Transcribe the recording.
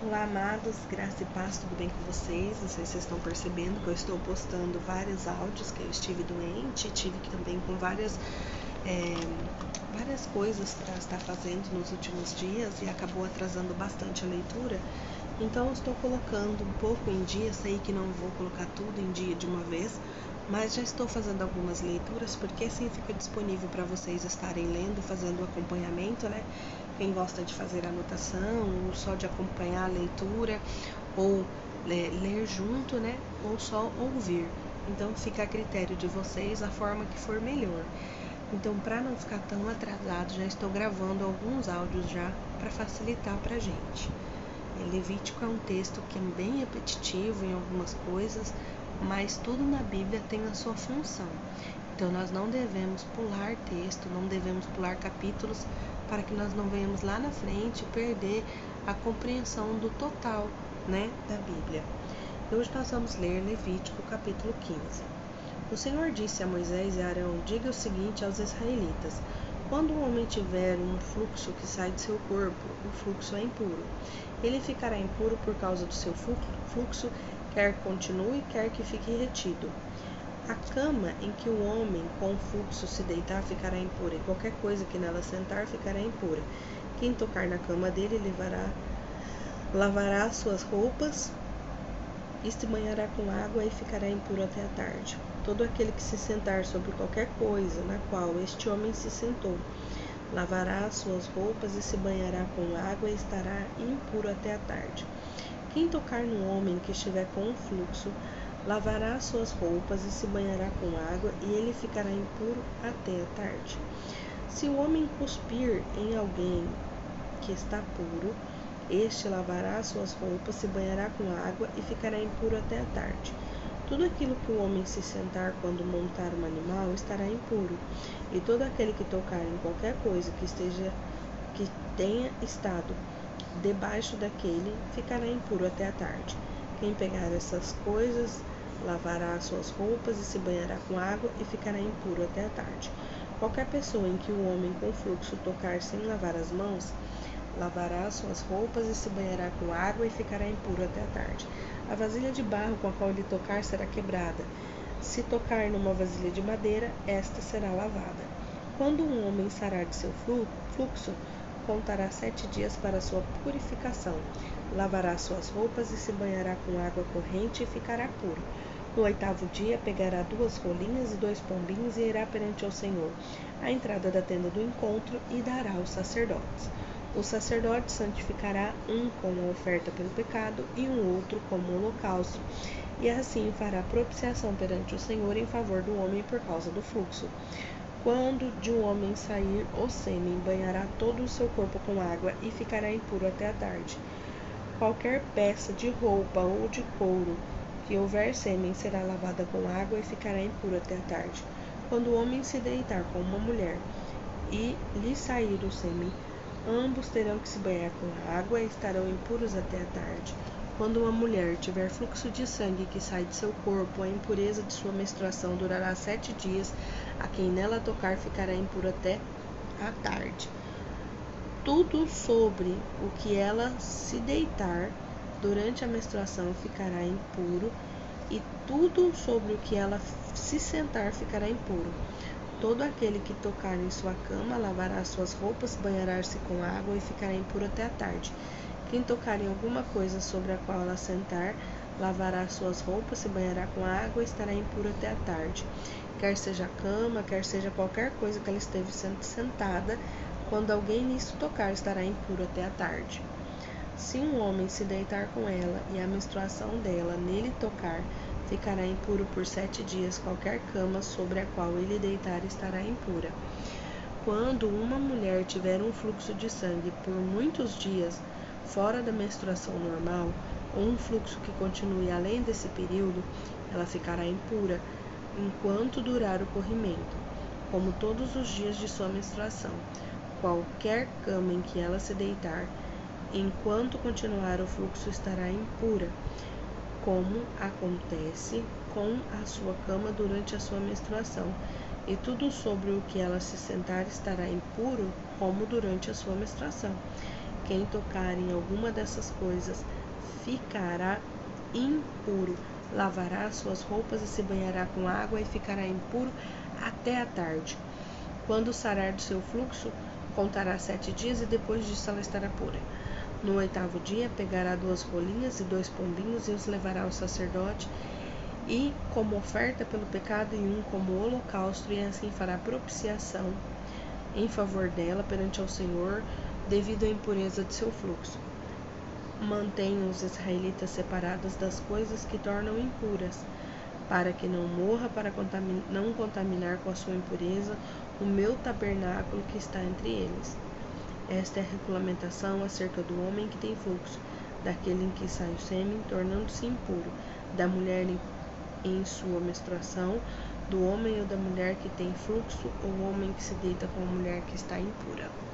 Olá, amados, graça e paz, tudo bem com vocês? Não sei se vocês estão percebendo que eu estou postando vários áudios que eu estive doente, tive também com várias, é, várias coisas para estar fazendo nos últimos dias e acabou atrasando bastante a leitura. Então, estou colocando um pouco em dia, sei que não vou colocar tudo em dia de uma vez, mas já estou fazendo algumas leituras porque assim fica disponível para vocês estarem lendo, fazendo o acompanhamento, né? Quem gosta de fazer anotação, ou só de acompanhar a leitura, ou ler, ler junto, né? Ou só ouvir. Então fica a critério de vocês a forma que for melhor. Então, para não ficar tão atrasado, já estou gravando alguns áudios já para facilitar para gente. Levítico é um texto que é bem repetitivo em algumas coisas, mas tudo na Bíblia tem a sua função. Então nós não devemos pular texto, não devemos pular capítulos para que nós não venhamos lá na frente perder a compreensão do total, né, da Bíblia. Hoje nós vamos ler Levítico capítulo 15. O Senhor disse a Moisés e Arão: Diga o seguinte aos israelitas: Quando um homem tiver um fluxo que sai de seu corpo, o fluxo é impuro. Ele ficará impuro por causa do seu fluxo quer continue, quer que fique retido. A cama em que o homem com fluxo se deitar ficará impura, e qualquer coisa que nela sentar ficará impura. Quem tocar na cama dele levará, lavará suas roupas e se banhará com água e ficará impuro até a tarde. Todo aquele que se sentar sobre qualquer coisa na qual este homem se sentou, lavará suas roupas e se banhará com água e estará impuro até a tarde. Quem tocar no homem que estiver com fluxo, lavará suas roupas e se banhará com água, e ele ficará impuro até a tarde. Se o homem cuspir em alguém que está puro, este lavará suas roupas, se banhará com água e ficará impuro até a tarde. Tudo aquilo que o homem se sentar quando montar um animal estará impuro, e todo aquele que tocar em qualquer coisa que esteja que tenha estado debaixo daquele ficará impuro até a tarde. Quem pegar essas coisas lavará suas roupas e se banhará com água e ficará impuro até a tarde. Qualquer pessoa em que o homem com fluxo tocar sem lavar as mãos, lavará suas roupas e se banhará com água e ficará impuro até a tarde. A vasilha de barro com a qual ele tocar será quebrada. Se tocar numa vasilha de madeira, esta será lavada. Quando um homem sarar de seu fluxo, contará sete dias para sua purificação. Lavará suas roupas e se banhará com água corrente e ficará puro. No oitavo dia, pegará duas rolinhas e dois pombinhos e irá perante o Senhor, à entrada da tenda do encontro, e dará aos sacerdotes. O sacerdote santificará um como oferta pelo pecado e um outro como holocausto, e assim fará propiciação perante o Senhor em favor do homem por causa do fluxo. Quando de um homem sair o sêmen, banhará todo o seu corpo com água e ficará impuro até a tarde. Qualquer peça de roupa ou de couro que houver sêmen será lavada com água e ficará impuro até a tarde. Quando o homem se deitar com uma mulher e lhe sair o sêmen, ambos terão que se banhar com água e estarão impuros até a tarde. Quando uma mulher tiver fluxo de sangue que sai de seu corpo, a impureza de sua menstruação durará sete dias. Quem nela tocar ficará impuro até a tarde. Tudo sobre o que ela se deitar durante a menstruação ficará impuro, e tudo sobre o que ela se sentar ficará impuro. Todo aquele que tocar em sua cama lavará suas roupas, banhará-se com água e ficará impuro até a tarde. Quem tocar em alguma coisa sobre a qual ela sentar, lavará suas roupas, se banhará com água e estará impuro até a tarde. Quer seja a cama, quer seja qualquer coisa que ela esteve sentada, quando alguém nisso tocar, estará impuro até a tarde. Se um homem se deitar com ela e a menstruação dela nele tocar, ficará impuro por sete dias. Qualquer cama sobre a qual ele deitar estará impura. Quando uma mulher tiver um fluxo de sangue por muitos dias, fora da menstruação normal ou um fluxo que continue além desse período, ela ficará impura enquanto durar o corrimento, como todos os dias de sua menstruação. Qualquer cama em que ela se deitar, enquanto continuar o fluxo, estará impura, como acontece com a sua cama durante a sua menstruação, e tudo sobre o que ela se sentar estará impuro, como durante a sua menstruação. Quem tocar em alguma dessas coisas ficará impuro. Lavará suas roupas e se banhará com água e ficará impuro até a tarde. Quando sarar do seu fluxo, contará sete dias e depois disso ela estará pura. No oitavo dia, pegará duas rolinhas e dois pombinhos e os levará ao sacerdote, e como oferta pelo pecado, e um como holocausto, e assim fará propiciação em favor dela perante ao Senhor, devido à impureza de seu fluxo. Mantenha os israelitas separados das coisas que tornam impuras, para que não morra para não contaminar com a sua impureza o meu tabernáculo que está entre eles. Esta é a regulamentação acerca do homem que tem fluxo, daquele em que sai o sêmen, tornando-se impuro, da mulher em sua menstruação, do homem ou da mulher que tem fluxo, ou homem que se deita com a mulher que está impura.